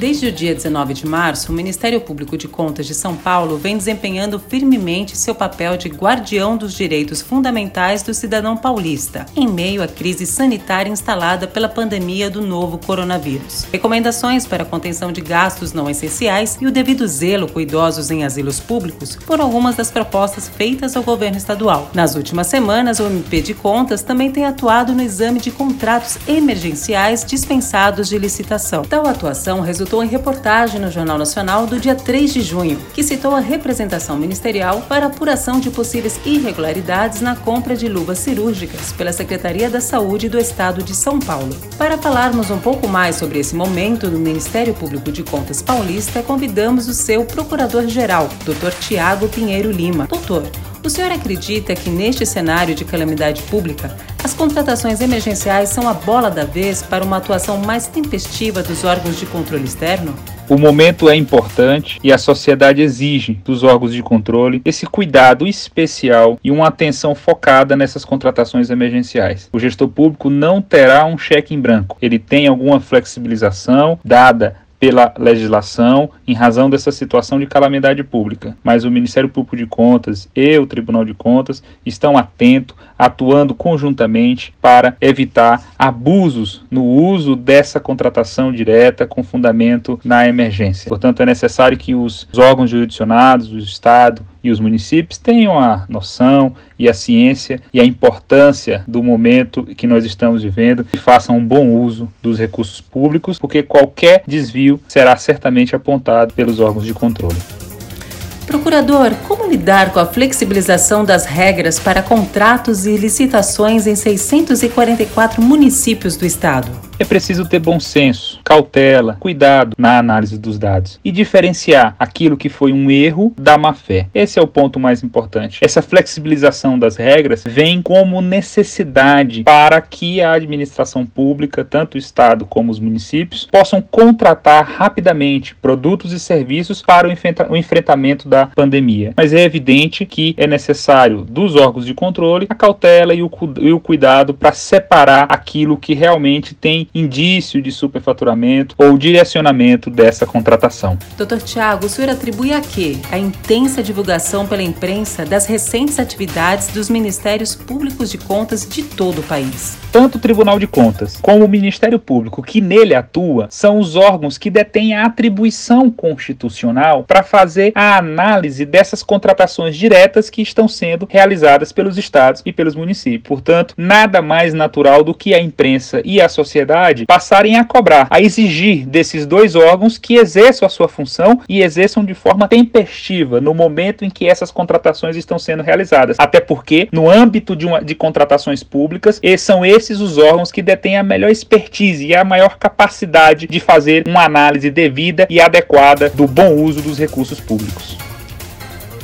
Desde o dia 19 de março, o Ministério Público de Contas de São Paulo vem desempenhando firmemente seu papel de guardião dos direitos fundamentais do cidadão paulista, em meio à crise sanitária instalada pela pandemia do novo coronavírus. Recomendações para a contenção de gastos não essenciais e o devido zelo com idosos em asilos públicos foram algumas das propostas feitas ao governo estadual. Nas últimas semanas, o MP de Contas também tem atuado no exame de contratos emergenciais dispensados de licitação. Tal atuação resultou em reportagem no Jornal Nacional do dia 3 de junho, que citou a representação ministerial para apuração de possíveis irregularidades na compra de luvas cirúrgicas pela Secretaria da Saúde do Estado de São Paulo. Para falarmos um pouco mais sobre esse momento do Ministério Público de Contas Paulista, convidamos o seu Procurador-Geral, Dr. Tiago Pinheiro Lima. Doutor, o senhor acredita que neste cenário de calamidade pública, as contratações emergenciais são a bola da vez para uma atuação mais tempestiva dos órgãos de controle externo? O momento é importante e a sociedade exige dos órgãos de controle esse cuidado especial e uma atenção focada nessas contratações emergenciais. O gestor público não terá um cheque em branco, ele tem alguma flexibilização dada pela legislação em razão dessa situação de calamidade pública, mas o Ministério Público de Contas e o Tribunal de Contas estão atentos, atuando conjuntamente para evitar abusos no uso dessa contratação direta com fundamento na emergência. Portanto, é necessário que os órgãos jurisdicionados, o Estado e os municípios tenham a noção e a ciência e a importância do momento que nós estamos vivendo e façam um bom uso dos recursos públicos, porque qualquer desvio será certamente apontado pelos órgãos de controle. Procurador, como lidar com a flexibilização das regras para contratos e licitações em 644 municípios do estado? É preciso ter bom senso, cautela, cuidado na análise dos dados e diferenciar aquilo que foi um erro da má fé. Esse é o ponto mais importante. Essa flexibilização das regras vem como necessidade para que a administração pública, tanto o Estado como os municípios, possam contratar rapidamente produtos e serviços para o enfrentamento da pandemia. Mas é evidente que é necessário dos órgãos de controle a cautela e o, e o cuidado para separar aquilo que realmente tem indício de superfaturamento ou direcionamento dessa contratação. Dr. Tiago, o senhor atribui a quê? A intensa divulgação pela imprensa das recentes atividades dos Ministérios Públicos de Contas de todo o país. Tanto o Tribunal de Contas como o Ministério Público que nele atua são os órgãos que detêm a atribuição constitucional para fazer a análise dessas contratações diretas que estão sendo realizadas pelos estados e pelos municípios. Portanto, nada mais natural do que a imprensa e a sociedade sociedade passarem a cobrar, a exigir desses dois órgãos que exerçam a sua função e exerçam de forma tempestiva no momento em que essas contratações estão sendo realizadas. Até porque, no âmbito de, uma, de contratações públicas, são esses os órgãos que detêm a melhor expertise e a maior capacidade de fazer uma análise devida e adequada do bom uso dos recursos públicos.